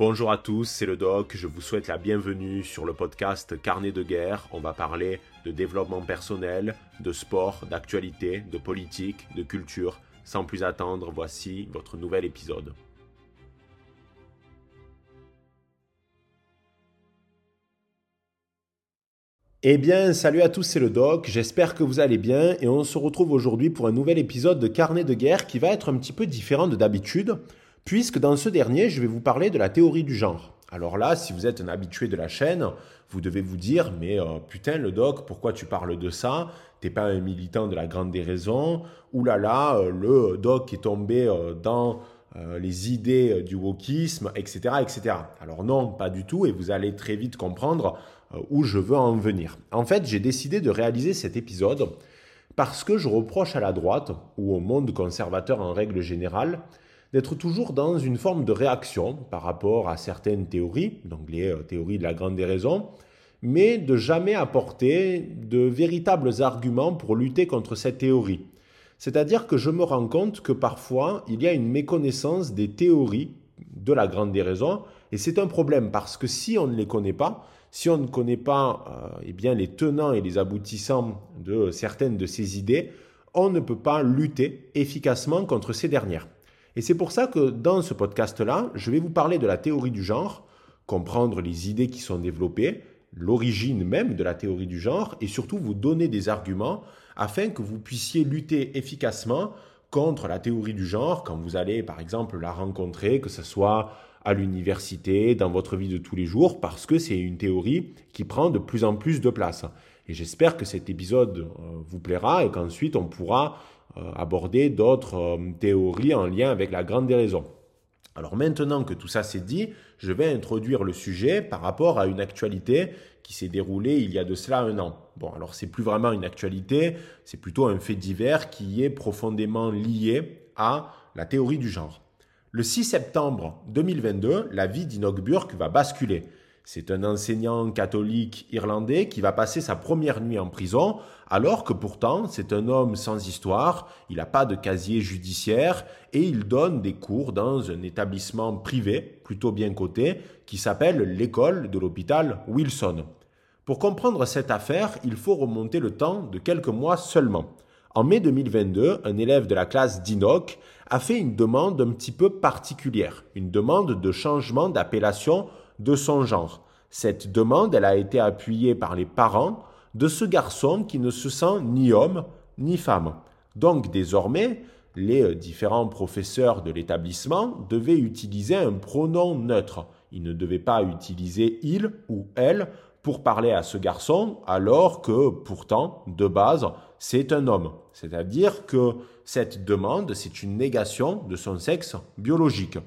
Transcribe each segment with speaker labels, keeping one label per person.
Speaker 1: Bonjour à tous, c'est le doc, je vous souhaite la bienvenue sur le podcast Carnet de guerre. On va parler de développement personnel, de sport, d'actualité, de politique, de culture. Sans plus attendre, voici votre nouvel épisode. Eh bien, salut à tous, c'est le doc, j'espère que vous allez bien et on se retrouve aujourd'hui pour un nouvel épisode de Carnet de guerre qui va être un petit peu différent de d'habitude, puisque dans ce dernier, je vais vous parler de la théorie du genre. Alors là, si vous êtes un habitué de la chaîne, vous devez vous dire, mais euh, putain, le doc, pourquoi tu parles de ça? T'es pas un militant de la grande déraison? Ouh là là, euh, le doc est tombé euh, dans les idées du wokisme, etc., etc. Alors non, pas du tout, et vous allez très vite comprendre euh, où je veux en venir. En fait, j'ai décidé de réaliser cet épisode parce que je reproche à la droite, ou au monde conservateur en règle générale, d'être toujours dans une forme de réaction par rapport à certaines théories, donc les euh, théories de la grande déraison, mais de jamais apporter de véritables arguments pour lutter contre cette théorie. C'est-à-dire que je me rends compte que parfois, il y a une méconnaissance des théories de la grande déraison, et c'est un problème parce que si on ne les connaît pas, si on ne connaît pas euh, eh bien, les tenants et les aboutissants de certaines de ces idées, on ne peut pas lutter efficacement contre ces dernières. Et c'est pour ça que dans ce podcast-là, je vais vous parler de la théorie du genre, comprendre les idées qui sont développées, l'origine même de la théorie du genre, et surtout vous donner des arguments afin que vous puissiez lutter efficacement contre la théorie du genre quand vous allez par exemple la rencontrer, que ce soit à l'université, dans votre vie de tous les jours, parce que c'est une théorie qui prend de plus en plus de place. Et j'espère que cet épisode euh, vous plaira et qu'ensuite on pourra aborder d'autres euh, théories en lien avec la grande déraison. Alors maintenant que tout ça c'est dit, je vais introduire le sujet par rapport à une actualité qui s'est déroulée il y a de cela un an. Bon, alors c'est plus vraiment une actualité, c'est plutôt un fait divers qui est profondément lié à la théorie du genre. Le 6 septembre 2022, la vie d'Inoch Burke va basculer. C'est un enseignant catholique irlandais qui va passer sa première nuit en prison, alors que pourtant c'est un homme sans histoire, il n'a pas de casier judiciaire et il donne des cours dans un établissement privé, plutôt bien coté, qui s'appelle l'école de l'hôpital Wilson. Pour comprendre cette affaire, il faut remonter le temps de quelques mois seulement. En mai 2022, un élève de la classe d'Inoc a fait une demande un petit peu particulière, une demande de changement d'appellation de son genre. Cette demande, elle a été appuyée par les parents de ce garçon qui ne se sent ni homme ni femme. Donc désormais, les différents professeurs de l'établissement devaient utiliser un pronom neutre. Ils ne devaient pas utiliser il ou elle pour parler à ce garçon, alors que pourtant, de base, c'est un homme. C'est-à-dire que cette demande, c'est une négation de son sexe biologique.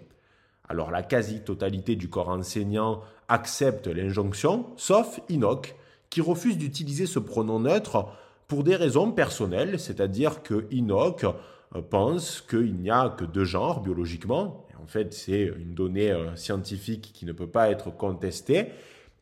Speaker 1: Alors la quasi-totalité du corps enseignant accepte l'injonction, sauf Enoch, qui refuse d'utiliser ce pronom neutre pour des raisons personnelles, c'est-à-dire que Enoch euh, pense qu'il n'y a que deux genres biologiquement. en fait, c'est une donnée euh, scientifique qui ne peut pas être contestée.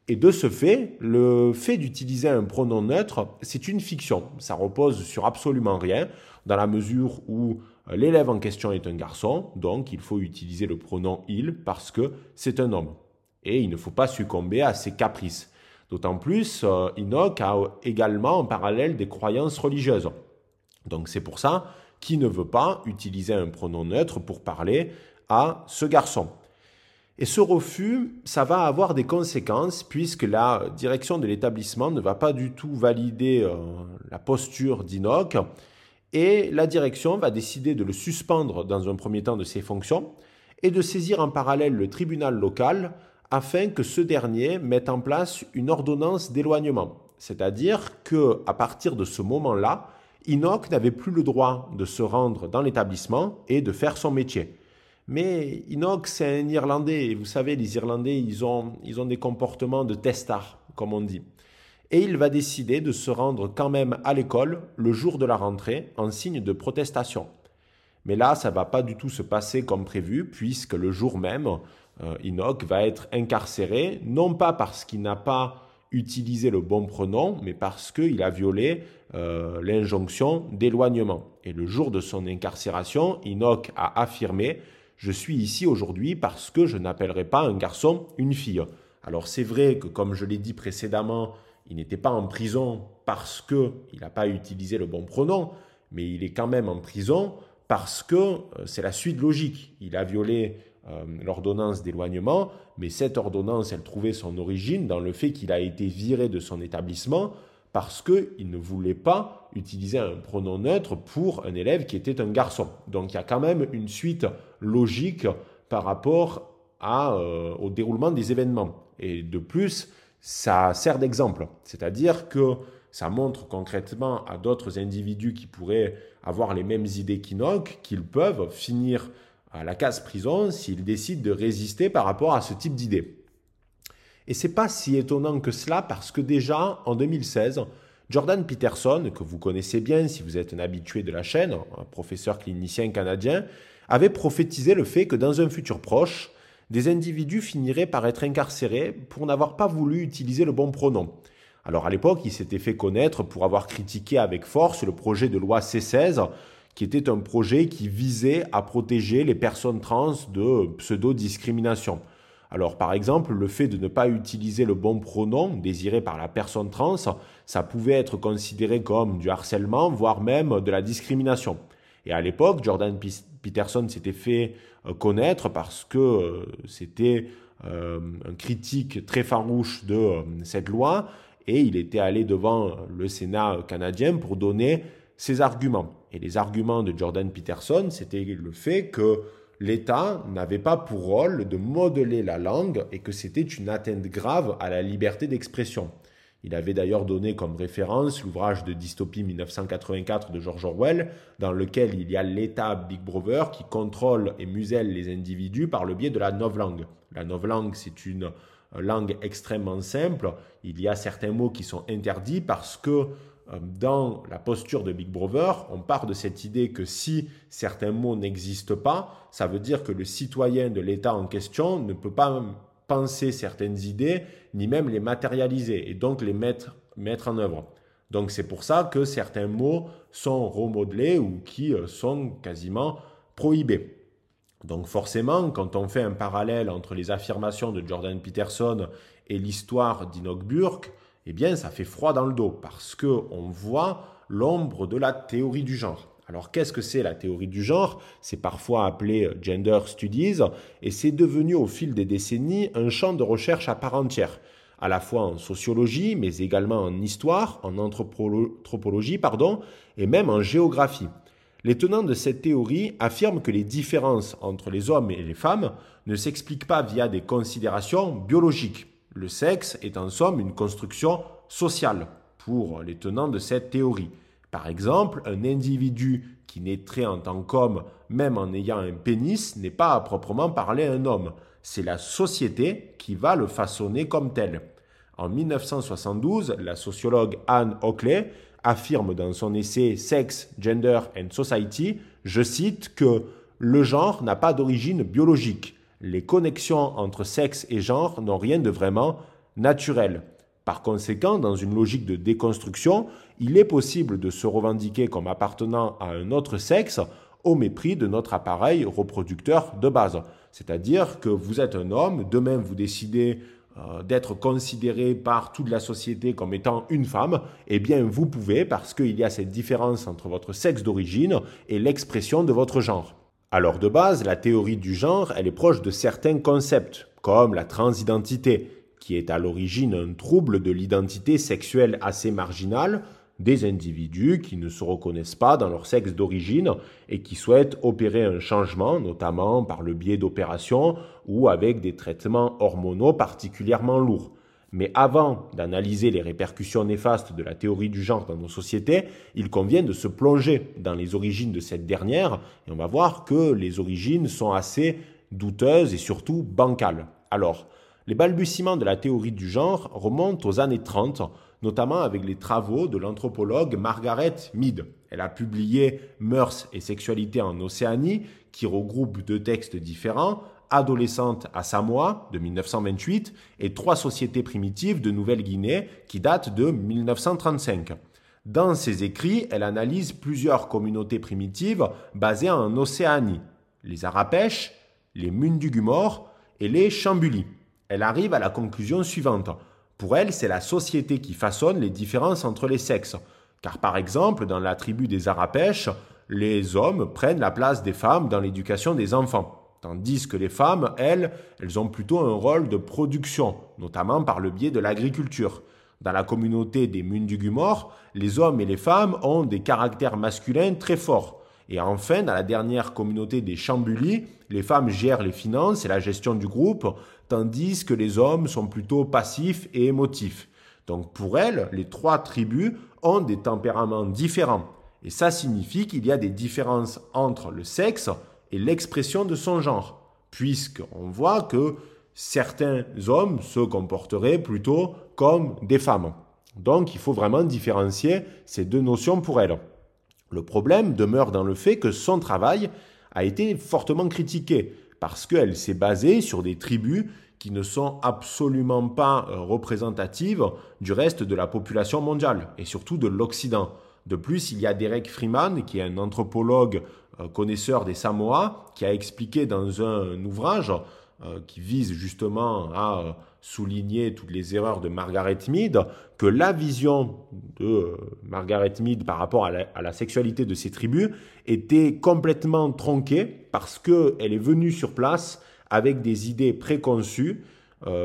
Speaker 1: Et de ce fait, le fait d'utiliser un pronom neutre, c'est une fiction. Ça repose sur absolument rien, dans la mesure où l'élève en question est un garçon, donc il faut utiliser le pronom il parce que c'est un homme. Et il ne faut pas succomber à ses caprices. D'autant plus, euh, Enoch a également en parallèle des croyances religieuses. Donc c'est pour ça qu'il ne veut pas utiliser un pronom neutre pour parler à ce garçon. Et ce refus, ça va avoir des conséquences puisque la direction de l'établissement ne va pas du tout valider euh, la posture d'Inoc et la direction va décider de le suspendre dans un premier temps de ses fonctions et de saisir en parallèle le tribunal local afin que ce dernier mette en place une ordonnance d'éloignement. C'est-à-dire que à partir de ce moment-là, Inoc n'avait plus le droit de se rendre dans l'établissement et de faire son métier. Mais Enoch, c'est un Irlandais. Et vous savez, les Irlandais, ils ont, ils ont des comportements de testard, comme on dit. Et il va décider de se rendre quand même à l'école le jour de la rentrée en signe de protestation. Mais là, ça va pas du tout se passer comme prévu, puisque le jour même, euh, Enoch va être incarcéré, non pas parce qu'il n'a pas utilisé le bon pronom, mais parce qu'il a violé euh, l'injonction d'éloignement. Et le jour de son incarcération, Enoch a affirmé je suis ici aujourd'hui parce que je n'appellerai pas un garçon une fille. Alors c'est vrai que comme je l'ai dit précédemment, il n'était pas en prison parce qu'il n'a pas utilisé le bon pronom, mais il est quand même en prison parce que euh, c'est la suite logique. Il a violé euh, l'ordonnance d'éloignement, mais cette ordonnance, elle trouvait son origine dans le fait qu'il a été viré de son établissement parce qu'il ne voulait pas utiliser un pronom neutre pour un élève qui était un garçon. Donc il y a quand même une suite logique par rapport euh, au déroulement des événements. Et de plus, ça sert d'exemple. C'est-à-dire que ça montre concrètement à d'autres individus qui pourraient avoir les mêmes idées qu'Inoc qu'ils peuvent finir à la case prison s'ils décident de résister par rapport à ce type d'idées. Et c'est pas si étonnant que cela parce que déjà en 2016, Jordan Peterson, que vous connaissez bien si vous êtes un habitué de la chaîne, un professeur clinicien canadien, avait prophétisé le fait que dans un futur proche, des individus finiraient par être incarcérés pour n'avoir pas voulu utiliser le bon pronom. Alors à l'époque, il s'était fait connaître pour avoir critiqué avec force le projet de loi C16, qui était un projet qui visait à protéger les personnes trans de pseudo-discrimination. Alors par exemple, le fait de ne pas utiliser le bon pronom désiré par la personne trans, ça pouvait être considéré comme du harcèlement, voire même de la discrimination. Et à l'époque, Jordan Peterson s'était fait connaître parce que euh, c'était euh, un critique très farouche de cette loi et il était allé devant le Sénat canadien pour donner ses arguments. Et les arguments de Jordan Peterson, c'était le fait que l'État n'avait pas pour rôle de modeler la langue et que c'était une atteinte grave à la liberté d'expression. Il avait d'ailleurs donné comme référence l'ouvrage de dystopie 1984 de George Orwell, dans lequel il y a l'État Big Brother qui contrôle et muselle les individus par le biais de la novlangue. La novlangue, c'est une langue extrêmement simple. Il y a certains mots qui sont interdits parce que euh, dans la posture de Big Brother, on part de cette idée que si certains mots n'existent pas, ça veut dire que le citoyen de l'État en question ne peut pas penser certaines idées, ni même les matérialiser, et donc les mettre, mettre en œuvre. Donc c'est pour ça que certains mots sont remodelés ou qui euh, sont quasiment prohibés. Donc forcément, quand on fait un parallèle entre les affirmations de Jordan Peterson et l'histoire d'Inoch Burke, eh bien ça fait froid dans le dos parce que on voit l'ombre de la théorie du genre. Alors qu'est-ce que c'est la théorie du genre? C'est parfois appelé gender studies et c'est devenu au fil des décennies un champ de recherche à part entière, à la fois en sociologie mais également en histoire, en anthropologie pardon, et même en géographie. Les tenants de cette théorie affirment que les différences entre les hommes et les femmes ne s'expliquent pas via des considérations biologiques. Le sexe est en somme une construction sociale pour les tenants de cette théorie. Par exemple, un individu qui naîtrait en tant qu'homme, même en ayant un pénis, n'est pas à proprement parler un homme. C'est la société qui va le façonner comme tel. En 1972, la sociologue Anne Oakley affirme dans son essai Sex, Gender and Society, je cite, que le genre n'a pas d'origine biologique. Les connexions entre sexe et genre n'ont rien de vraiment naturel. Par conséquent, dans une logique de déconstruction, il est possible de se revendiquer comme appartenant à un autre sexe au mépris de notre appareil reproducteur de base. C'est-à-dire que vous êtes un homme, demain vous décidez euh, d'être considéré par toute la société comme étant une femme, eh bien vous pouvez parce qu'il y a cette différence entre votre sexe d'origine et l'expression de votre genre. Alors de base, la théorie du genre, elle est proche de certains concepts, comme la transidentité, qui est à l'origine un trouble de l'identité sexuelle assez marginale des individus qui ne se reconnaissent pas dans leur sexe d'origine et qui souhaitent opérer un changement, notamment par le biais d'opérations ou avec des traitements hormonaux particulièrement lourds. Mais avant d'analyser les répercussions néfastes de la théorie du genre dans nos sociétés, il convient de se plonger dans les origines de cette dernière et on va voir que les origines sont assez douteuses et surtout bancales. Alors, les balbutiements de la théorie du genre remontent aux années 30, notamment avec les travaux de l'anthropologue Margaret Mead. Elle a publié Mœurs et sexualité en Océanie, qui regroupe deux textes différents, Adolescente à Samoa de 1928 et Trois sociétés primitives de Nouvelle-Guinée qui datent de 1935. Dans ses écrits, elle analyse plusieurs communautés primitives basées en Océanie, les Arapèches, les Mundugumors et les Chambuli. Elle arrive à la conclusion suivante. Pour elle, c'est la société qui façonne les différences entre les sexes. Car par exemple, dans la tribu des Arapèches, les hommes prennent la place des femmes dans l'éducation des enfants. Tandis que les femmes, elles, elles ont plutôt un rôle de production, notamment par le biais de l'agriculture. Dans la communauté des Mundugumors, les hommes et les femmes ont des caractères masculins très forts. Et enfin, dans la dernière communauté des Chambuli, les femmes gèrent les finances et la gestion du groupe, tandis que les hommes sont plutôt passifs et émotifs. Donc pour elles, les trois tribus ont des tempéraments différents. Et ça signifie qu'il y a des différences entre le sexe, et l'expression de son genre, puisqu'on voit que certains hommes se comporteraient plutôt comme des femmes. Donc il faut vraiment différencier ces deux notions pour elle. Le problème demeure dans le fait que son travail a été fortement critiqué parce qu'elle s'est basée sur des tribus qui ne sont absolument pas euh, représentatives du reste de la population mondiale et surtout de l'Occident. De plus, il y a Derek Freeman, qui est un anthropologue euh, connaisseur des Samoa, qui a expliqué dans un ouvrage euh, qui vise justement à souligner toutes les erreurs de Margaret Mead, que la vision de Margaret Mead par rapport à la, sexualité de ces tribus était complètement tronquée parce qu'elle est venue sur place avec des idées préconçues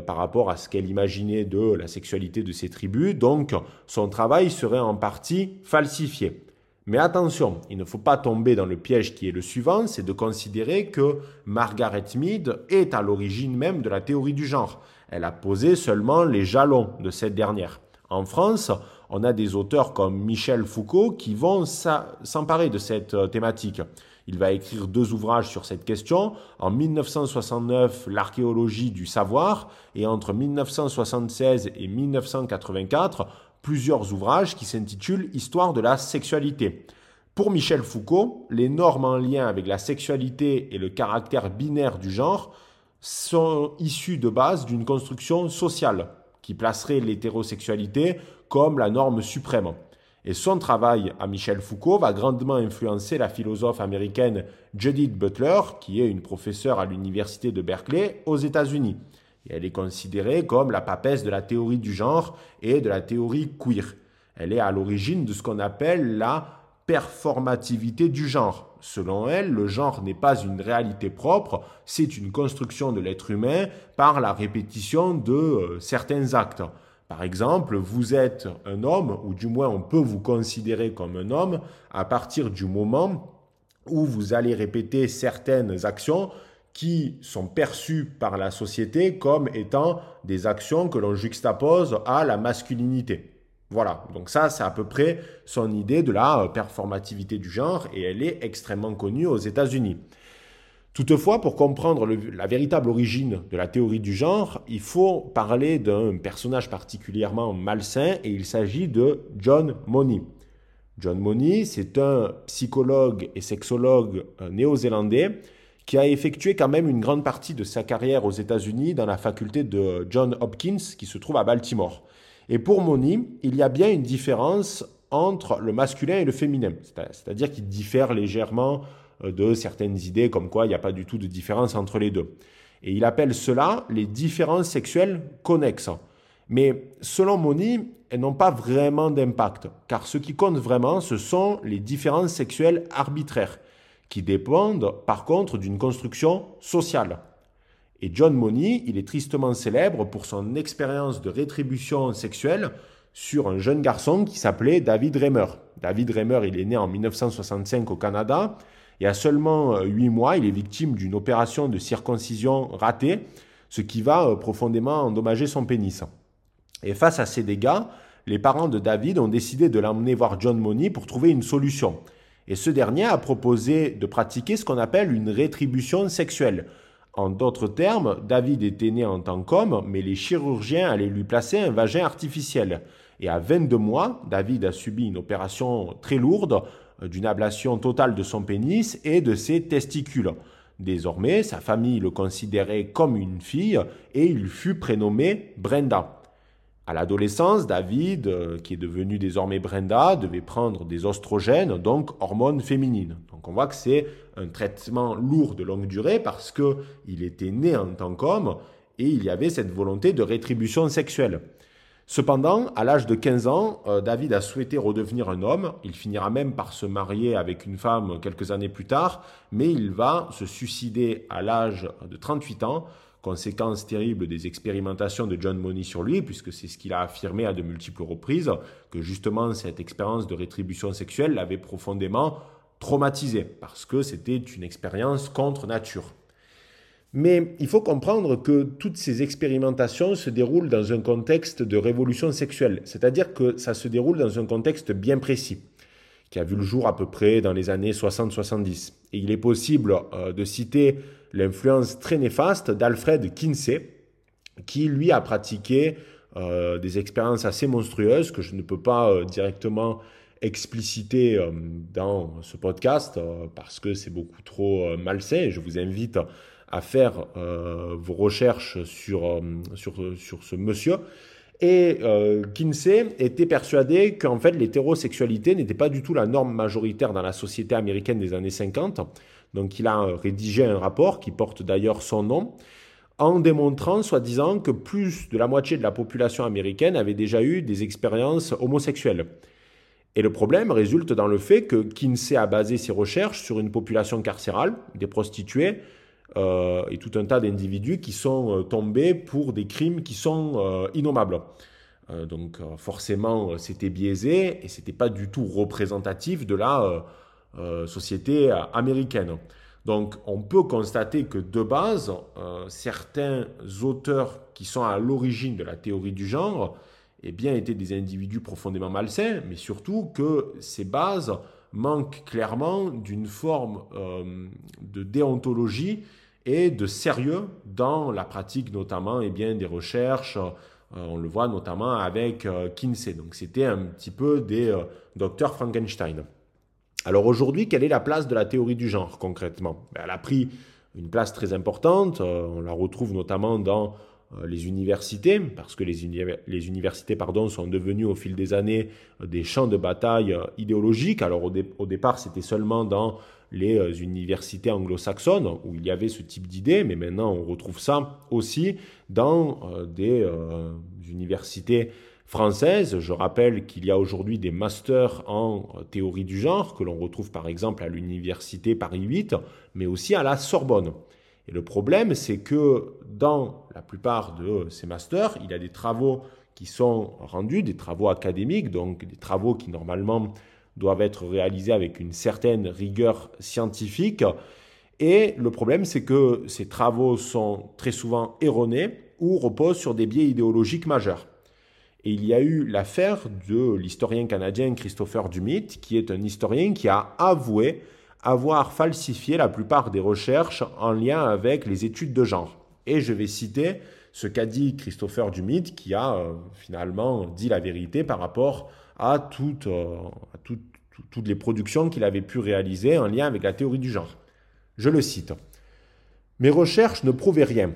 Speaker 1: par rapport à ce qu'elle imaginait de la sexualité de ces tribus. Donc, son travail serait en partie falsifié. Mais attention, il ne faut pas tomber dans le piège qui est le suivant, c'est de considérer que Margaret Mead est à l'origine même de la théorie du genre. Elle a posé seulement les jalons de cette dernière. En France, on a des auteurs comme Michel Foucault qui vont s'emparer de cette euh, thématique. Il va écrire deux ouvrages sur cette question. En 1969, L'archéologie du savoir et entre 1976 et 1984, plusieurs ouvrages qui s'intitulent Histoire de la sexualité. Pour Michel Foucault, les normes en lien avec la sexualité et le caractère binaire du genre sont issues de base d'une construction sociale qui placerait l'hétérosexualité comme la norme suprême. Et son travail à Michel Foucault va grandement influencer la philosophe américaine Judith Butler, qui est une professeure à l'université de Berkeley aux États-Unis elle est considérée comme la papesse de la théorie du genre et de la théorie queer. Elle est à l'origine de ce qu'on appelle la performativité du genre. Selon elle, le genre n'est pas une réalité propre, c'est une construction de l'être humain par la répétition de euh, certains actes. Par exemple, vous êtes un homme, ou du moins on peut vous considérer comme un homme, à partir du moment où vous allez répéter certaines actions qui sont perçues par la société comme étant des actions que l'on juxtapose à la masculinité. Voilà, donc ça c'est à peu près son idée de la euh, performativité du genre et elle est extrêmement connue aux États-Unis. Toutefois, pour comprendre la véritable origine de la théorie du genre, il faut parler d'un personnage particulièrement malsain et il s'agit de John Money. John Money, c'est un psychologue et sexologue euh, néo-zélandais qui a effectué quand même une grande partie de sa carrière aux États-Unis dans la faculté de John Hopkins qui se trouve à Baltimore. Et pour Moni, il y a bien une différence entre le masculin et le féminin, c'est-à-dire qu'il diffère légèrement euh, de certaines idées comme quoi il n'y a pas du tout de différence entre les deux. Et il appelle cela les différences sexuelles connexes. Mais selon Moni, elles n'ont pas vraiment d'impact, car ce qui compte vraiment, ce sont les différences sexuelles arbitraires qui dépendent par contre d'une construction sociale. Et John Money, il est tristement célèbre pour son expérience de rétribution sexuelle sur un jeune garçon qui s'appelait David Reimer. David Reimer, il est né en 1965 au Canada et à seulement 8 mois, il est victime d'une opération de circoncision ratée, ce qui va euh, profondément endommager son pénis. Et face à ces dégâts, les parents de David ont décidé de l'emmener voir John Money pour trouver une solution. Et ce dernier a proposé de pratiquer ce qu'on appelle une rétribution sexuelle. En d'autres termes, David était né en tant qu'homme, mais les chirurgiens allaient lui placer un vagin artificiel. Et à 22 mois, David a subi une opération très lourde euh, d'une ablation totale de son pénis et de ses testicules. Désormais, sa famille le considérait comme une fille et il fut prénommé Brenda. À l'adolescence, David, euh, qui est devenu désormais Brenda, devait prendre des oestrogènes, donc hormones féminines. Donc on voit que c'est un traitement lourd de longue durée parce qu'il était né en tant qu'homme et il y avait cette volonté de rétribution sexuelle. Cependant, à l'âge de 15 ans, euh, David a souhaité redevenir un homme. Il finira même par se marier avec une femme quelques années plus tard, mais il va se suicider à l'âge de 38 ans conséquence terrible des expérimentations de John Money sur lui, puisque c'est ce qu'il a affirmé à de multiples reprises, que justement cette expérience de rétribution sexuelle l'avait profondément traumatisé, parce que c'était une expérience contre nature. Mais il faut comprendre que toutes ces expérimentations se déroulent dans un contexte de révolution sexuelle, c'est-à-dire que ça se déroule dans un contexte bien précis, qui a vu le jour à peu près dans les années 60-70. Et il est possible euh, de citer l'influence très néfaste d'Alfred Kinsey, qui lui a pratiqué euh, des expériences assez monstrueuses que je ne peux pas euh, directement expliciter euh, dans ce podcast parce que c'est beaucoup trop malsain. Je vous invite à faire vos recherches sur, sur, sur ce monsieur. Et Kinsey était persuadé qu'en fait l'hétérosexualité n'était pas du tout la norme majoritaire dans la société américaine des années 50 donc il a rédigé un rapport qui porte d'ailleurs son nom en démontrant, soi-disant, que plus de la moitié de la population américaine avait déjà eu des expériences homosexuelles. Et le problème résulte dans le fait que Kinsey a basé ses recherches sur une population carcérale, des prostituées euh, et tout un tas d'individus qui sont euh, tombés pour des crimes qui sont euh, innommables. donc forcément, c'était biaisé et c'était pas du tout représentatif de la euh, société euh, américaine. Donc on peut constater que de base, euh, certains auteurs qui sont à l'origine de la théorie du genre eh bien, étaient des individus profondément malsains, mais surtout que ces bases manquent clairement d'une forme de déontologie et de sérieux dans la pratique notamment eh bien, des recherches. on le voit notamment avec Kinsey. Donc c'était un petit peu des docteurs Frankenstein. Alors aujourd'hui, quelle est la place de la théorie du genre concrètement? Ben, Elle a pris une place très importante, euh, on la retrouve notamment dans euh, les universités, parce que les, universités pardon, sont devenues au fil des années euh, des champs de bataille idéologiques. Alors au, départ, c'était seulement dans les universités anglo-saxonnes où il y avait ce type d'idées, mais maintenant on retrouve ça aussi dans des universités française. Je rappelle qu'il y a aujourd'hui des masters en théorie du genre que l'on retrouve par exemple à l'université Paris 8, mais aussi à la Sorbonne. Et le problème, c'est que dans la plupart de ces masters, il y a des travaux qui sont rendus, des travaux académiques, donc des travaux qui normalement doivent être réalisés avec une certaine rigueur scientifique. Et le problème, c'est que ces travaux sont très souvent erronés ou reposent sur des biais idéologiques majeurs. Et il y a eu l'affaire de l'historien canadien Christopher Dumit, qui est un historien qui a avoué avoir falsifié la plupart des recherches en lien avec les études de genre. Et je vais citer ce qu'a dit Christopher Dumit, qui a euh, finalement dit la vérité par rapport à euh, toutes les productions qu'il avait pu réaliser en lien avec la théorie du genre. Je le cite. Mes recherches ne prouvaient rien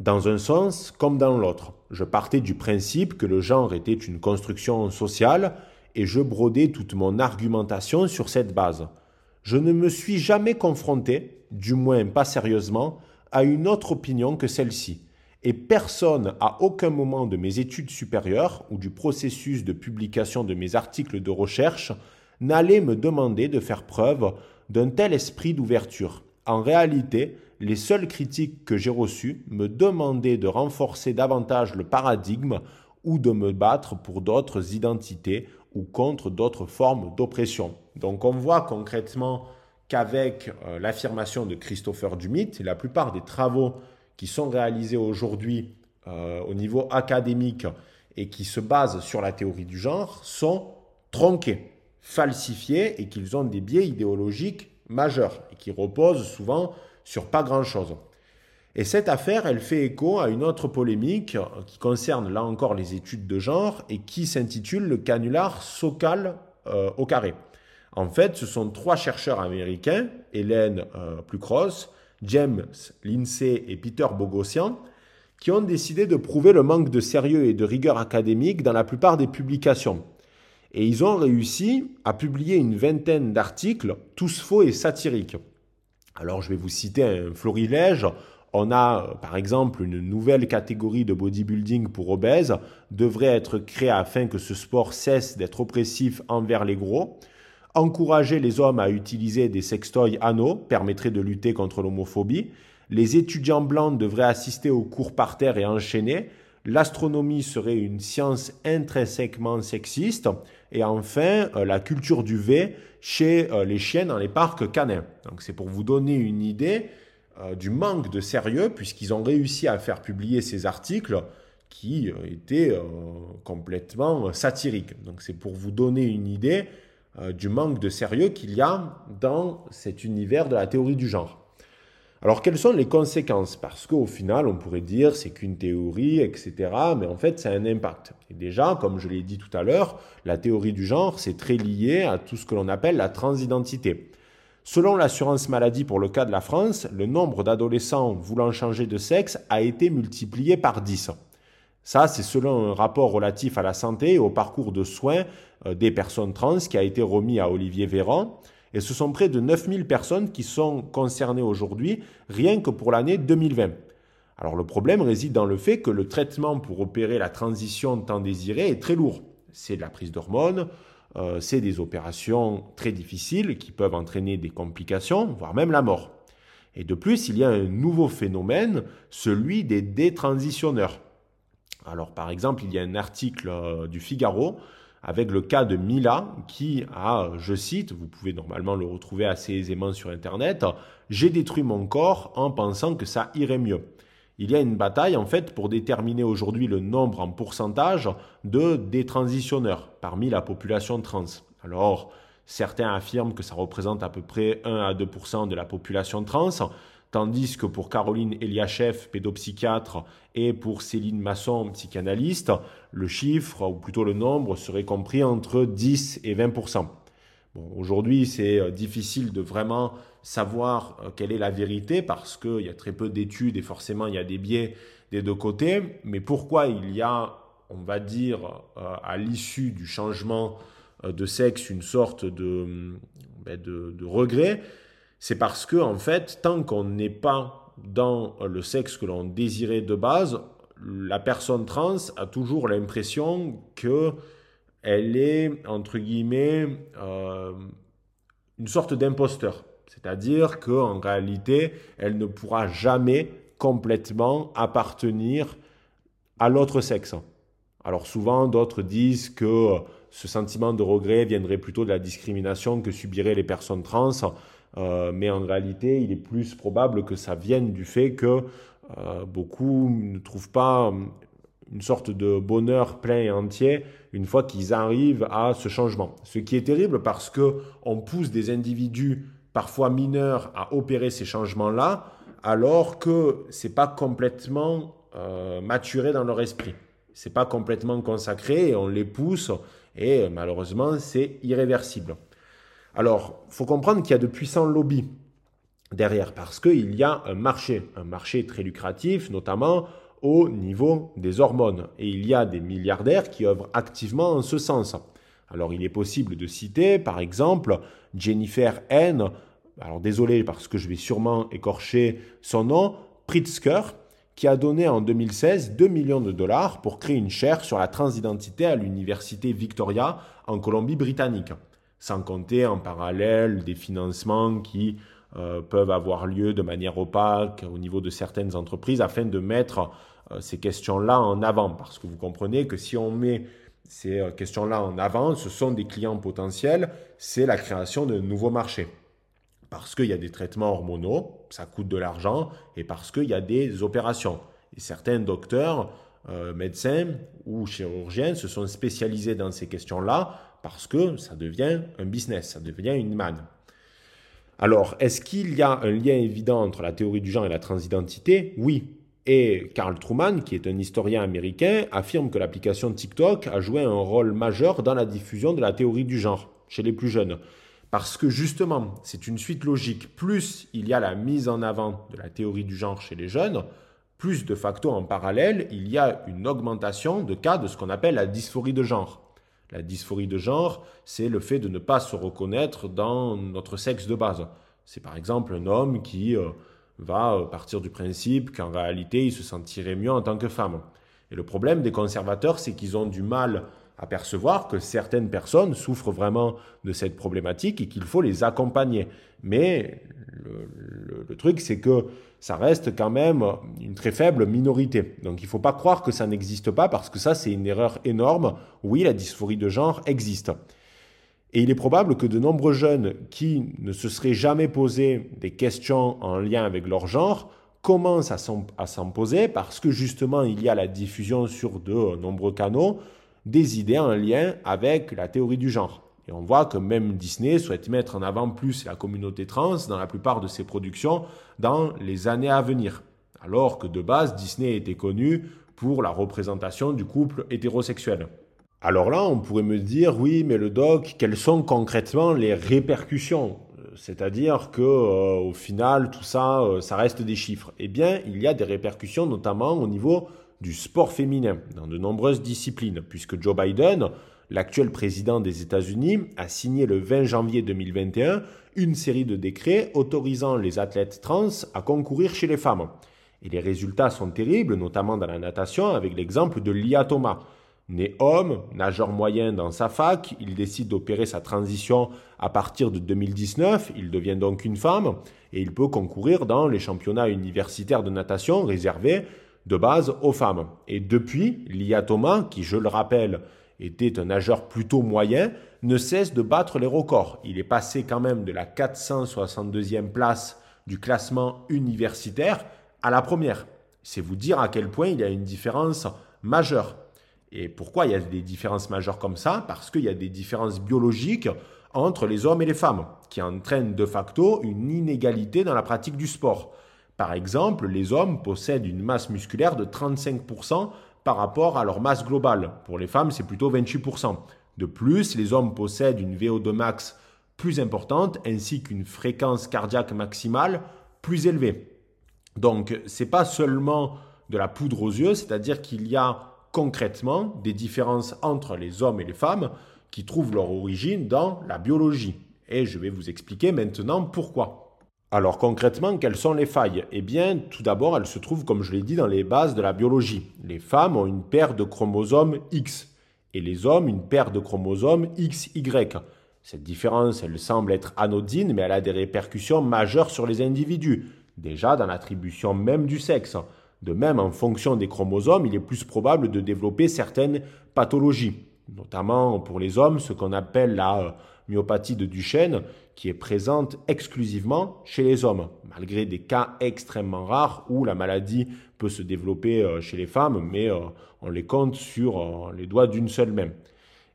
Speaker 1: dans un sens comme dans l'autre. Je partais du principe que le genre était une construction sociale et je brodais toute mon argumentation sur cette base. Je ne me suis jamais confronté, du moins pas sérieusement, à une autre opinion que celle-ci. Et personne, à aucun moment de mes études supérieures ou du processus de publication de mes articles de recherche, n'allait me demander de faire preuve d'un tel esprit d'ouverture. En réalité, les seules critiques que j'ai reçues me demandaient de renforcer davantage le paradigme ou de me battre pour d'autres identités ou contre d'autres formes d'oppression. Donc on voit concrètement qu'avec euh, l'affirmation de Christopher Dumit, la plupart des travaux qui sont réalisés aujourd'hui euh, au niveau académique et qui se basent sur la théorie du genre sont tronqués, falsifiés et qu'ils ont des biais idéologiques majeurs et qui reposent souvent sur pas grand-chose. Et cette affaire, elle fait écho à une autre polémique qui concerne là encore les études de genre et qui s'intitule le canular Sokal euh, au carré. En fait, ce sont trois chercheurs américains, Hélène euh, Plucross, James Lindsay et Peter Bogosian, qui ont décidé de prouver le manque de sérieux et de rigueur académique dans la plupart des publications. Et ils ont réussi à publier une vingtaine d'articles, tous faux et satiriques. Alors je vais vous citer un florilège. On a par exemple une nouvelle catégorie de bodybuilding pour obèses, devrait être créée afin que ce sport cesse d'être oppressif envers les gros. Encourager les hommes à utiliser des sextoys anneaux permettrait de lutter contre l'homophobie. Les étudiants blancs devraient assister aux cours par terre et enchaîner. L'astronomie serait une science intrinsèquement sexiste. Et enfin, euh, la culture du V chez euh, les chiens dans les parcs canins. Donc c'est pour vous donner une idée euh, du manque de sérieux, puisqu'ils ont réussi à faire publier ces articles qui étaient complètement satiriques. Donc c'est pour vous donner une idée du manque de sérieux qu'il y a dans cet univers de la théorie du genre. Alors quelles sont les conséquences? Parce qu'au final, on pourrait dire c'est qu'une théorie, etc. Mais en fait, c'est un impact. Et déjà, comme je l'ai dit tout à l'heure, la théorie du genre, c'est très lié à tout ce que l'on appelle la transidentité. Selon l'assurance maladie pour le cas de la France, le nombre d'adolescents voulant changer de sexe a été multiplié par 10. Ça, c'est selon un rapport relatif à la santé et au parcours de soins euh, des personnes trans qui a été remis à Olivier Véran. Et ce sont près de 9000 personnes qui sont concernées aujourd'hui, rien que pour l'année 2020. Alors le problème réside dans le fait que le traitement pour opérer la transition tant désirée est très lourd. C'est de la prise d'hormones, euh, c'est des opérations très difficiles qui peuvent entraîner des complications, voire même la mort. Et de plus, il y a un nouveau phénomène, celui des détransitionneurs. Alors par exemple, il y a un article euh, du Figaro avec le cas de Mila qui a, je cite, vous pouvez normalement le retrouver assez aisément sur Internet, j'ai détruit mon corps en pensant que ça irait mieux. Il y a une bataille en fait pour déterminer aujourd'hui le nombre en pourcentage de détransitionneurs parmi la population trans. Alors, certains affirment que ça représente à peu près 1 à 2% de la population trans. Tandis que pour Caroline Eliachev, pédopsychiatre, et pour Céline Masson, psychanalyste, le chiffre, ou plutôt le nombre, serait compris entre 10 et 20 Bon, aujourd'hui, c'est euh, difficile de vraiment savoir euh, quelle est la vérité parce qu'il y a très peu d'études et forcément il y a des biais des deux côtés. Mais pourquoi il y a, on va dire, euh, à l'issue du changement de sexe, une sorte de, ben, de, de regret? C'est parce que, en fait, tant qu'on n'est pas dans le sexe que l'on désirait de base, la personne trans a toujours l'impression que elle est, entre guillemets, euh, une sorte d'imposteur. C'est-à-dire qu'en réalité, elle ne pourra jamais complètement appartenir à l'autre sexe. Alors souvent, d'autres disent que ce sentiment de regret viendrait plutôt de la discrimination que subiraient les personnes trans. Euh, mais en réalité, il est plus probable que ça vienne du fait que euh, beaucoup ne trouvent pas euh, une sorte de bonheur plein et entier une fois qu'ils arrivent à ce changement. Ce qui est terrible parce que on pousse des individus parfois mineurs à opérer ces changements-là, alors que c'est pas complètement maturé dans leur esprit. C'est pas complètement consacré et on les pousse et malheureusement c'est irréversible. Alors, faut comprendre qu'il y a de puissants lobbies derrière parce qu'il y a un marché, un marché très lucratif, notamment au niveau des hormones. Et il y a des milliardaires qui œuvrent activement en ce sens. Alors, il est possible de citer, par exemple, Jennifer N. Alors, désolé parce que je vais sûrement écorcher son nom, Pritzker, qui a donné en 2016 2 millions de dollars pour créer une chaire sur la transidentité à l'université Victoria en Colombie-Britannique sans compter en parallèle des financements qui euh, peuvent avoir lieu de manière opaque au niveau de certaines entreprises afin de mettre euh, ces questions-là en avant. Parce que vous comprenez que si on met ces euh, questions-là en avant, ce sont des clients potentiels, c'est la création de nouveaux marchés. Parce qu'il y a des traitements hormonaux, ça coûte de l'argent, et parce qu'il y a des opérations. Et certains docteurs, médecins ou chirurgiens se sont spécialisés dans ces questions-là parce que ça devient un business, ça devient une manne. Alors, est-ce qu'il y a un lien évident entre la théorie du genre et la transidentité? Oui. Et Carl Truman, qui est un historien américain, affirme que l'application TikTok a joué un rôle majeur dans la diffusion de la théorie du genre chez les plus jeunes. Parce que justement, c'est une suite logique. Plus il y a la mise en avant de la théorie du genre chez les jeunes, plus de facto en parallèle, il y a une augmentation de cas de ce qu'on appelle la dysphorie de genre. La dysphorie de genre, c'est le fait de ne pas se reconnaître dans notre sexe de base. C'est par exemple un homme qui euh, va euh, partir du principe qu'en réalité, il se sentirait mieux en tant que femme. Et le problème des conservateurs, c'est qu'ils ont du mal à percevoir que certaines personnes souffrent vraiment de cette problématique et qu'il faut les accompagner. Mais le, truc, c'est que ça reste quand même une très faible minorité. Donc il ne faut pas croire que ça n'existe pas parce que ça, c'est une erreur énorme. Oui, la dysphorie de genre existe. Et il est probable que de nombreux jeunes qui ne se seraient jamais posé des questions en lien avec leur genre commencent à s'en poser parce que justement il y a la diffusion sur de nombreux canaux des idées en lien avec la théorie du genre. Et on voit que même Disney souhaite mettre en avant plus la communauté trans dans la plupart de ses productions dans les années à venir. Alors que de base, Disney était connu pour la représentation du couple hétérosexuel. Alors là, on pourrait me dire, oui, mais le doc, quelles sont concrètement les répercussions? C'est-à-dire que euh, au final, tout ça, euh, ça reste des chiffres. Eh bien, il y a des répercussions, notamment au niveau du sport féminin, dans de nombreuses disciplines, puisque Joe Biden l'actuel président des États-Unis a signé le 20 janvier 2021 une série de décrets autorisant les athlètes trans à concourir chez les femmes. Et les résultats sont terribles, notamment dans la natation, avec l'exemple de Lia Thomas. Né homme, nageur moyen dans sa fac, il décide d'opérer sa transition à partir de 2019, il devient donc une femme, et il peut concourir dans les championnats universitaires de natation réservés de base aux femmes. Et depuis, Lia Thomas, qui je le rappelle était un nageur plutôt moyen, ne cesse de battre les records. Il est passé quand même de la 462e place du classement universitaire à la première. C'est vous dire à quel point il y a une différence majeure. Et pourquoi il y a des différences majeures comme ça? Parce qu'il y a des différences biologiques entre les hommes et les femmes, qui entraînent de facto une inégalité dans la pratique du sport. Par exemple, les hommes possèdent une masse musculaire de 35% par rapport à leur masse globale. Pour les femmes, c'est plutôt 28%. De plus, les hommes possèdent une VO2 max plus importante ainsi qu'une fréquence cardiaque maximale plus élevée. Donc, ce n'est pas seulement de la poudre aux yeux, c'est-à-dire qu'il y a concrètement des différences entre les hommes et les femmes qui trouvent leur origine dans la biologie. Et je vais vous expliquer maintenant pourquoi. Alors concrètement, quelles sont les failles? Eh bien, tout d'abord, elles se trouvent, comme je l'ai dit, dans les bases de la biologie. Les femmes ont une paire de chromosomes X et les hommes une paire de chromosomes XY. Cette différence, elle semble être anodine, mais elle a des répercussions majeures sur les individus, déjà dans l'attribution même du sexe. De même, en fonction des chromosomes, il est plus probable de développer certaines pathologies, notamment pour les hommes, ce qu'on appelle la euh, myopathie de Duchenne, qui est présente exclusivement chez les hommes, malgré des cas extrêmement rares où la maladie peut se développer euh, chez les femmes, mais euh, on les compte sur euh, les doigts d'une seule main.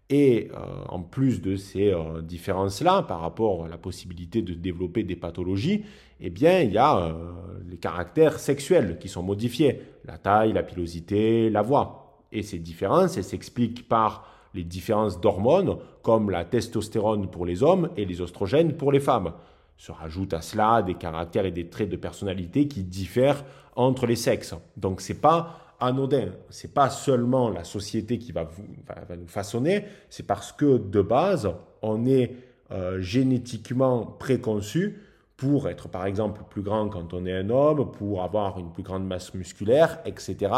Speaker 1: Et en plus de ces différences-là, par rapport à la possibilité de développer des pathologies, eh bien, il y a les caractères sexuels qui sont modifiés, la taille, la pilosité, la voix. Et ces différences, elles s'expliquent par les différences d'hormones, comme la testostérone pour les hommes et les oestrogènes pour les femmes. Se rajoutent à cela des caractères et des traits de personnalité qui diffèrent entre les sexes. Donc c'est pas anodin, c'est pas seulement la société qui va, vous, nous façonner, c'est parce que de base, on est euh, génétiquement préconçu pour être par exemple plus grand quand on est un homme, pour avoir une plus grande masse musculaire, etc.,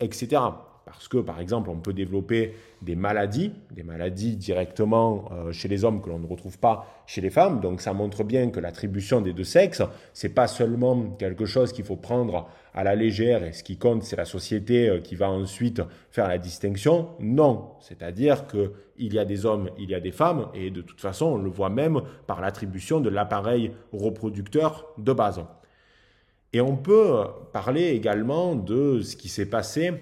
Speaker 1: etc. Parce que, par exemple, on peut développer des maladies, des maladies directement euh, chez les hommes que l'on ne retrouve pas chez les femmes. Donc, ça montre bien que l'attribution des deux sexes, c'est pas seulement quelque chose qu'il faut prendre à la légère et ce qui compte, c'est la société euh, qui va ensuite faire la distinction. Non. C'est-à-dire qu'il y a des hommes, il y a des femmes et de toute façon, on le voit même par l'attribution de l'appareil reproducteur de base. Et on peut parler également de ce qui s'est passé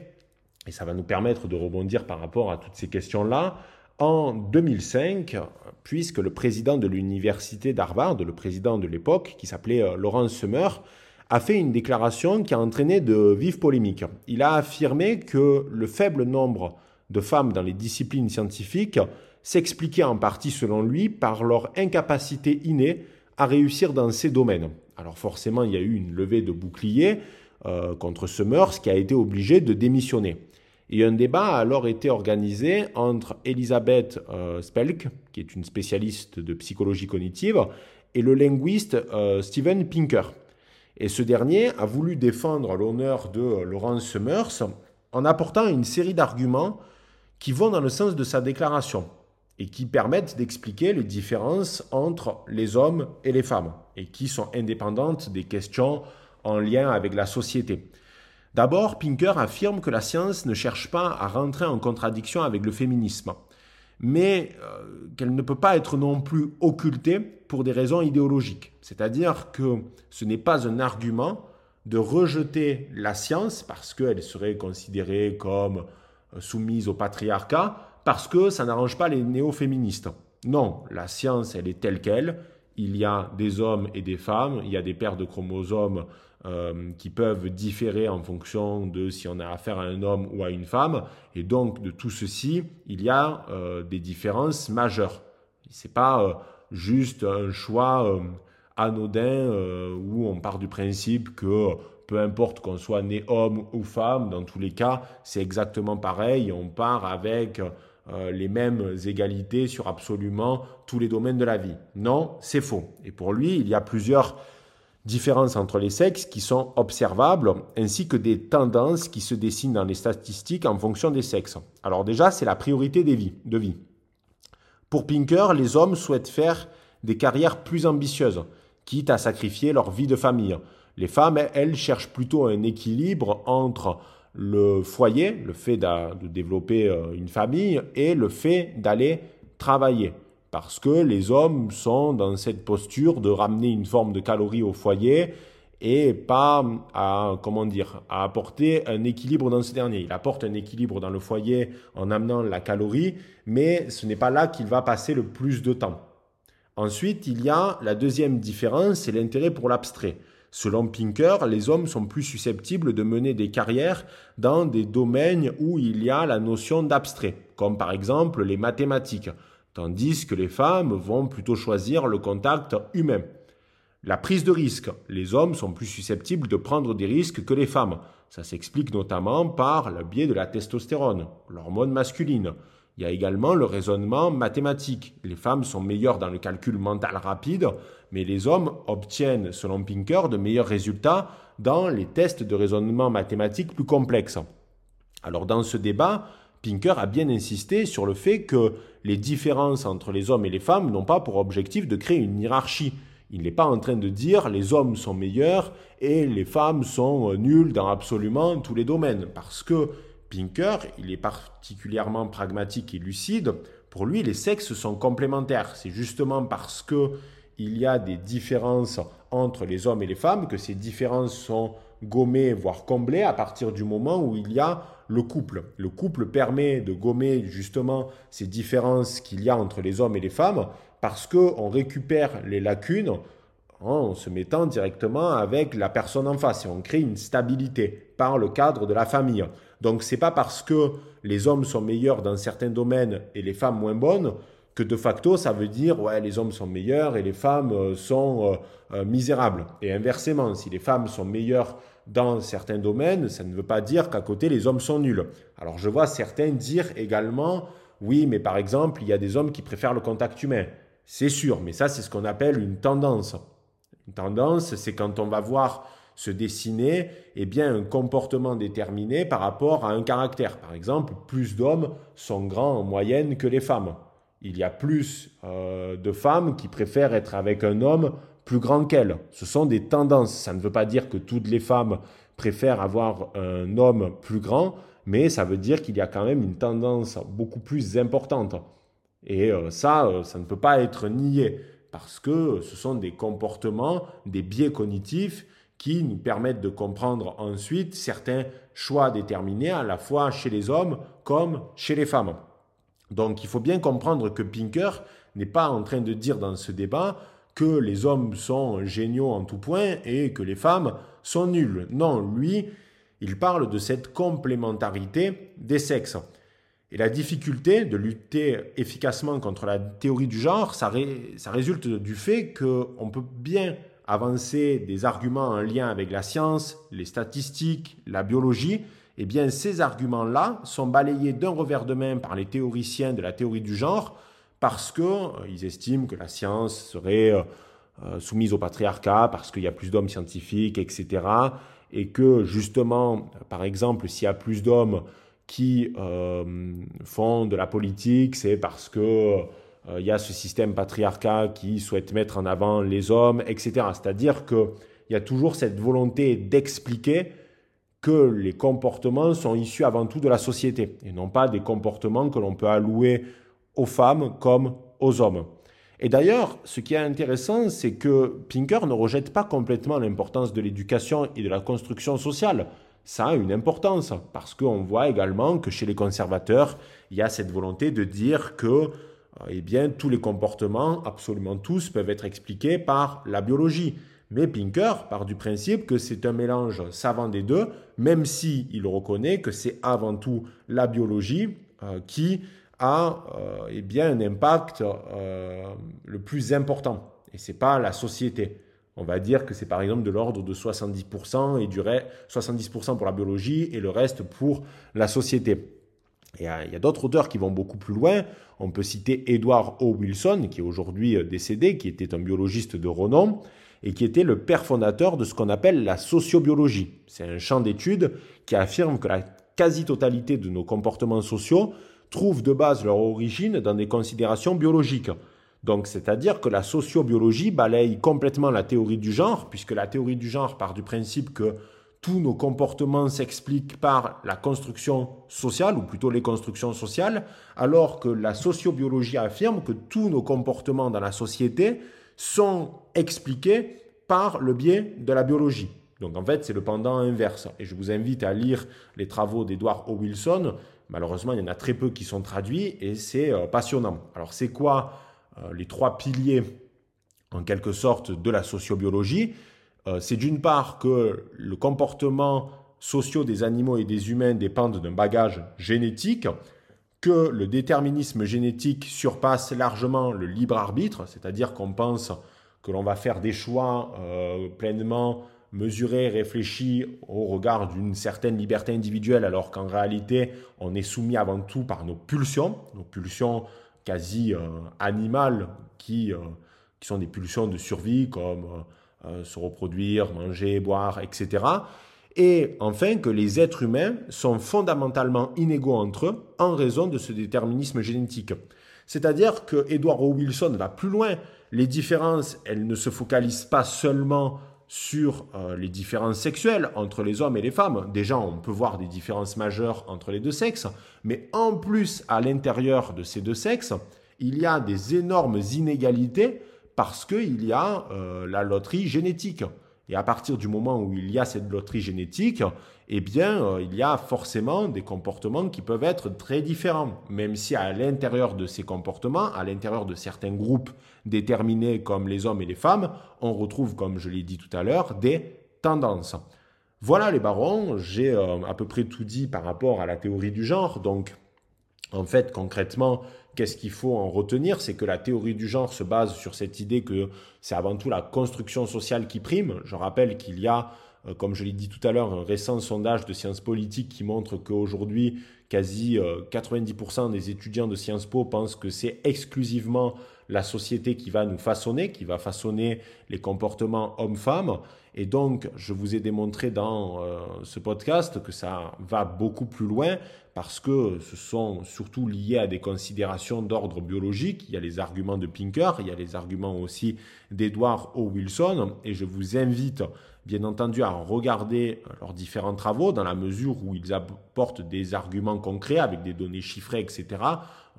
Speaker 1: et ça va nous permettre de rebondir par rapport à toutes ces questions-là. En 2005, puisque le président de l'université d'Harvard, le président de l'époque, qui s'appelait euh, Laurence Summer, a fait une déclaration qui a entraîné de vives polémiques. Il a affirmé que le faible nombre de femmes dans les disciplines scientifiques s'expliquait en partie, selon lui, par leur incapacité innée à réussir dans ces domaines. Alors forcément, il y a eu une levée de boucliers, euh, contre Summers qui a été obligé de démissionner. Et un débat a alors été organisé entre Elisabeth euh, Spelk, qui est une spécialiste de psychologie cognitive, et le linguiste euh, Steven Pinker. Et ce dernier a voulu défendre l'honneur de Laurence Summers en apportant une série d'arguments qui vont dans le sens de sa déclaration et qui permettent d'expliquer les différences entre les hommes et les femmes et qui sont indépendantes des questions en lien avec la société. D'abord, Pinker affirme que la science ne cherche pas à rentrer en contradiction avec le féminisme, mais euh, qu'elle ne peut pas être non plus occultée pour des raisons idéologiques. C'est-à-dire que ce n'est pas un argument de rejeter la science parce qu'elle serait considérée comme euh, soumise au patriarcat, parce que ça n'arrange pas les néo-féministes. Non, la science, elle est telle qu'elle. Il y a des hommes et des femmes, il y a des paires de chromosomes euh, qui peuvent différer en fonction de si on a affaire à un homme ou à une femme. Et donc, de tout ceci, il y a euh, des différences majeures. Ce n'est pas euh, juste un choix anodin où on part du principe que peu importe qu'on soit né homme ou femme, dans tous les cas, c'est exactement pareil. On part avec les mêmes égalités sur absolument tous les domaines de la vie. Non, c'est faux. Et pour lui, il y a plusieurs différences entre les sexes qui sont observables, ainsi que des tendances qui se dessinent dans les statistiques en fonction des sexes. Alors déjà, c'est la priorité des vies, de vie. Pour Pinker, les hommes souhaitent faire des carrières plus ambitieuses, quitte à sacrifier leur vie de famille. Les femmes, elles, cherchent plutôt un équilibre entre le foyer, le fait de développer euh, une famille, et le fait d'aller travailler parce que les hommes sont dans cette posture de ramener une forme de calories au foyer et pas à, comment dire, à apporter un équilibre dans ce dernier. Il apporte un équilibre dans le foyer en amenant la calorie, mais ce n'est pas là qu'il va passer le plus de temps. Ensuite, il y a la deuxième différence, c'est l'intérêt pour l'abstrait. Selon Pinker, les hommes sont plus susceptibles de mener des carrières dans des domaines où il y a la notion d'abstrait, comme par exemple les mathématiques tandis que les femmes vont plutôt choisir le contact humain. La prise de risque. Les hommes sont plus susceptibles de prendre des risques que les femmes. Ça s'explique notamment par le biais de la testostérone, l'hormone masculine. Il y a également le raisonnement mathématique. Les femmes sont meilleures dans le calcul mental rapide, mais les hommes obtiennent, selon Pinker, de meilleurs résultats dans les tests de raisonnement mathématique plus complexes. Alors dans ce débat, Pinker a bien insisté sur le fait que les différences entre les hommes et les femmes n'ont pas pour objectif de créer une hiérarchie. Il n'est pas en train de dire les hommes sont meilleurs et les femmes sont nulles dans absolument tous les domaines. Parce que Pinker, il est particulièrement pragmatique et lucide. Pour lui, les sexes sont complémentaires. C'est justement parce que il y a des différences entre les hommes et les femmes que ces différences sont gommées, voire comblées à partir du moment où il y a le couple. Le couple permet de gommer justement ces différences qu'il y a entre les hommes et les femmes parce qu'on récupère les lacunes en se mettant directement avec la personne en face et on crée une stabilité par le cadre de la famille. Donc c'est pas parce que les hommes sont meilleurs dans certains domaines et les femmes moins bonnes que de facto ça veut dire ouais les hommes sont meilleurs et les femmes euh, sont euh, euh, misérables. Et inversement, si les femmes sont meilleures dans certains domaines, ça ne veut pas dire qu'à côté les hommes sont nuls. Alors je vois certains dire également, oui, mais par exemple, il y a des hommes qui préfèrent le contact humain. C'est sûr, mais ça c'est ce qu'on appelle une tendance. Une tendance, c'est quand on va voir se dessiner eh bien, un comportement déterminé par rapport à un caractère. Par exemple, plus d'hommes sont grands en moyenne que les femmes. Il y a plus euh, de femmes qui préfèrent être avec un homme plus grand qu'elle. Ce sont des tendances. Ça ne veut pas dire que toutes les femmes préfèrent avoir un homme plus grand, mais ça veut dire qu'il y a quand même une tendance beaucoup plus importante. Et euh, ça, euh, ça ne peut pas être nié, parce que ce sont des comportements, des biais cognitifs qui nous permettent de comprendre ensuite certains choix déterminés à la fois chez les hommes comme chez les femmes. Donc il faut bien comprendre que Pinker n'est pas en train de dire dans ce débat que les hommes sont géniaux en tout point et que les femmes sont nulles. Non, lui, il parle de cette complémentarité des sexes. Et la difficulté de lutter efficacement contre la théorie du genre, ça, résulte du fait qu'on peut bien avancer des arguments en lien avec la science, les statistiques, la biologie, eh bien ces arguments-là sont balayés d'un revers de main par les théoriciens de la théorie du genre parce qu'ils euh, estiment que la science serait euh, euh, soumise au patriarcat, parce qu'il y a plus d'hommes scientifiques, etc. Et que justement, par exemple, s'il y a plus d'hommes qui font de la politique, c'est parce que il y a ce système patriarcat qui souhaite mettre en avant les hommes, etc. C'est-à-dire qu'il y a toujours cette volonté d'expliquer que les comportements sont issus avant tout de la société et non pas des comportements que l'on peut allouer aux femmes comme aux hommes. Et d'ailleurs, ce qui est intéressant, c'est que Pinker ne rejette pas complètement l'importance de l'éducation et de la construction sociale. Ça a une importance, parce qu'on voit également que chez les conservateurs, il y a cette volonté de dire que euh, eh bien, tous les comportements, absolument tous, peuvent être expliqués par la biologie. Mais Pinker part du principe que c'est un mélange savant des deux, même s'il il reconnaît que c'est avant tout la biologie euh, qui a euh, eh bien, un impact euh, le plus important. Et ce n'est pas la société. On va dire que c'est par exemple de l'ordre de 70% et du 70% pour la biologie et le reste pour la société. Euh, il y a d'autres auteurs qui vont beaucoup plus loin. On peut citer Edward O. Wilson, qui est aujourd'hui décédé, qui était un biologiste de renom et qui était le père fondateur de ce qu'on appelle la sociobiologie. C'est un champ d'études qui affirme que la quasi-totalité de nos comportements sociaux trouvent de base leur origine dans des considérations biologiques. Donc, c'est-à-dire que la sociobiologie balaye complètement la théorie du genre, puisque la théorie du genre part du principe que tous nos comportements s'expliquent par la construction sociale, ou plutôt les constructions sociales, alors que la sociobiologie affirme que tous nos comportements dans la société sont expliqués par le biais de la biologie. Donc en fait, c'est le pendant inverse. Et je vous invite à lire les travaux d'Edward O. Wilson Malheureusement, il y en a très peu qui sont traduits et c'est euh, passionnant. Alors, c'est quoi euh, les trois piliers, en quelque sorte, de la sociobiologie? Euh, C'est d'une part que le comportement social des animaux et des humains dépendent d'un bagage génétique, que le déterminisme génétique surpasse largement le libre arbitre, c'est-à-dire qu'on pense que l'on va faire des choix pleinement mesuré, réfléchi au regard d'une certaine liberté individuelle, alors qu'en réalité, on est soumis avant tout par nos pulsions, nos pulsions quasi euh, animales qui, euh, qui sont des pulsions de survie comme euh, se reproduire, manger, boire, etc. Et enfin que les êtres humains sont fondamentalement inégaux entre eux en raison de ce déterminisme génétique. C'est-à-dire que Edward O. Wilson va plus loin. Les différences, elles ne se focalisent pas seulement sur euh, les différences sexuelles entre les hommes et les femmes. Déjà, on peut voir des différences majeures entre les deux sexes, mais en plus, à l'intérieur de ces deux sexes, il y a des énormes inégalités parce qu'il y a euh, la loterie génétique. Et à partir du moment où il y a cette loterie génétique, eh bien, euh, il y a forcément des comportements qui peuvent être très différents, même si à l'intérieur de ces comportements, à l'intérieur de certains groupes déterminés comme les hommes et les femmes, on retrouve, comme je l'ai dit tout à l'heure, des tendances. Voilà les barons, j'ai euh, à peu près tout dit par rapport à la théorie du genre, donc en fait concrètement, qu'est-ce qu'il faut en retenir C'est que la théorie du genre se base sur cette idée que c'est avant tout la construction sociale qui prime. Je rappelle qu'il y a euh, comme je l'ai dit tout à l'heure, un récent sondage de sciences politiques qui montre qu'aujourd'hui, quasi 90% euh, des étudiants de Sciences Po pensent que c'est exclusivement la société qui va nous façonner, qui va façonner les comportements hommes-femmes. Et donc, je vous ai démontré dans euh, ce podcast que ça va beaucoup plus loin parce que ce sont surtout liés à des considérations d'ordre biologique. Il y a les arguments de Pinker, il y a les arguments aussi d'Edward O. Wilson. Et je vous invite bien entendu à regarder euh, leurs différents travaux dans la mesure où ils apportent des arguments concrets avec des données chiffrées, etc.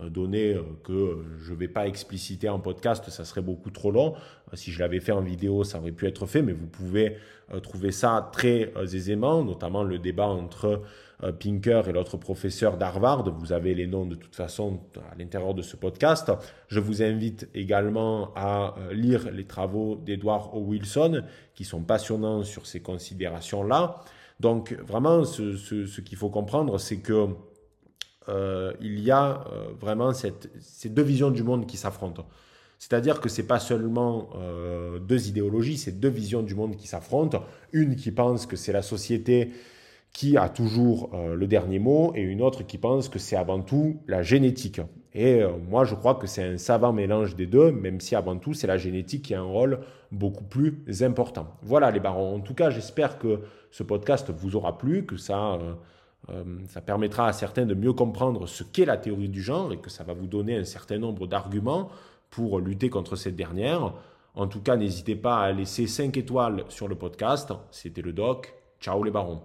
Speaker 1: Euh, données euh, que je ne vais pas expliciter en podcast, ça serait beaucoup trop long. Si je l'avais fait en vidéo, ça aurait pu être fait, mais vous pouvez trouver ça très aisément, notamment le débat entre Pinker et l'autre professeur d'Harvard. Vous avez les noms de toute façon à l'intérieur de ce podcast. Je vous invite également à lire les travaux d'Edward O. Wilson qui sont passionnants sur ces considérations-là. Donc vraiment, ce, qu'il faut comprendre, c'est que euh, il y a euh, vraiment ces deux visions du monde qui s'affrontent. C'est-à-dire que ce n'est pas seulement euh, deux idéologies, c'est deux visions du monde qui s'affrontent. Une qui pense que c'est la société qui a toujours le dernier mot et une autre qui pense que c'est avant tout la génétique. Et moi, je crois que c'est un savant mélange des deux, même si avant tout, c'est la génétique qui a un rôle beaucoup plus important. Voilà les barons. En tout cas, j'espère que ce podcast vous aura plu, que ça, ça permettra à certains de mieux comprendre ce qu'est la théorie du genre et que ça va vous donner un certain nombre d'arguments pour lutter contre cette dernière. En tout cas, n'hésitez pas à laisser 5 étoiles sur le podcast. C'était le doc. Ciao les barons.